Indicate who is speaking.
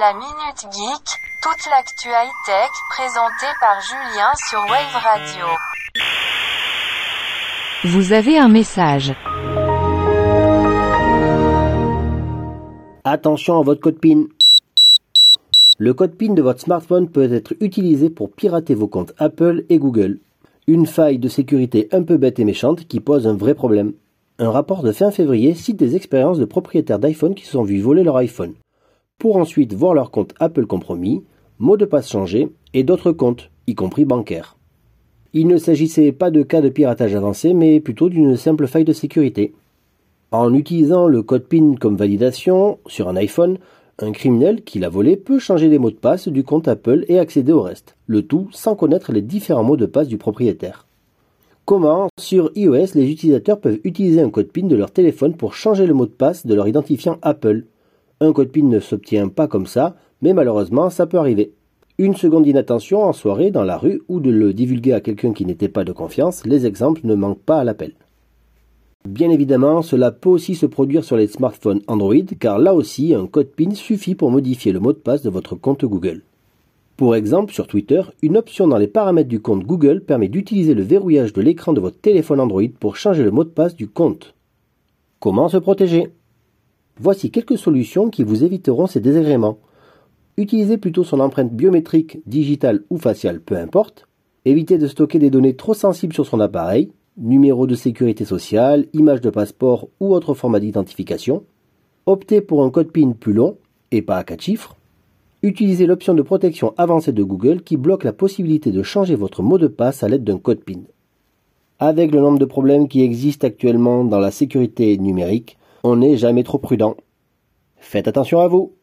Speaker 1: La Minute Geek, toute l'actu high-tech présentée par Julien sur Wave Radio.
Speaker 2: Vous avez un message.
Speaker 3: Attention à votre code PIN. Le code PIN de votre smartphone peut être utilisé pour pirater vos comptes Apple et Google. Une faille de sécurité un peu bête et méchante qui pose un vrai problème. Un rapport de fin février cite des expériences de propriétaires d'iPhone qui se sont vus voler leur iPhone, pour ensuite voir leur compte Apple compromis, mot de passe changé et d'autres comptes, y compris bancaires. Il ne s'agissait pas de cas de piratage avancé, mais plutôt d'une simple faille de sécurité. En utilisant le code PIN comme validation sur un iPhone, un criminel qui l'a volé peut changer les mots de passe du compte Apple et accéder au reste, le tout sans connaître les différents mots de passe du propriétaire. Comment, sur iOS, les utilisateurs peuvent utiliser un code PIN de leur téléphone pour changer le mot de passe de leur identifiant Apple? Un code PIN ne s'obtient pas comme ça, mais malheureusement ça peut arriver. Une seconde d'inattention en soirée, dans la rue, ou de le divulguer à quelqu'un qui n'était pas de confiance, les exemples ne manquent pas à l'appel. Bien évidemment, cela peut aussi se produire sur les smartphones Android, car là aussi, un code PIN suffit pour modifier le mot de passe de votre compte Google. Pour exemple, sur Twitter, une option dans les paramètres du compte Google permet d'utiliser le verrouillage de l'écran de votre téléphone Android pour changer le mot de passe du compte. Comment se protéger? Voici quelques solutions qui vous éviteront ces désagréments. Utilisez plutôt son empreinte biométrique, digitale ou faciale, peu importe. Évitez de stocker des données trop sensibles sur son appareil, numéro de sécurité sociale, image de passeport ou autre format d'identification. Optez pour un code PIN plus long et pas à 4 chiffres. Utilisez l'option de protection avancée de Google qui bloque la possibilité de changer votre mot de passe à l'aide d'un code PIN. Avec le nombre de problèmes qui existent actuellement dans la sécurité numérique, on n'est jamais trop prudent. Faites attention à vous.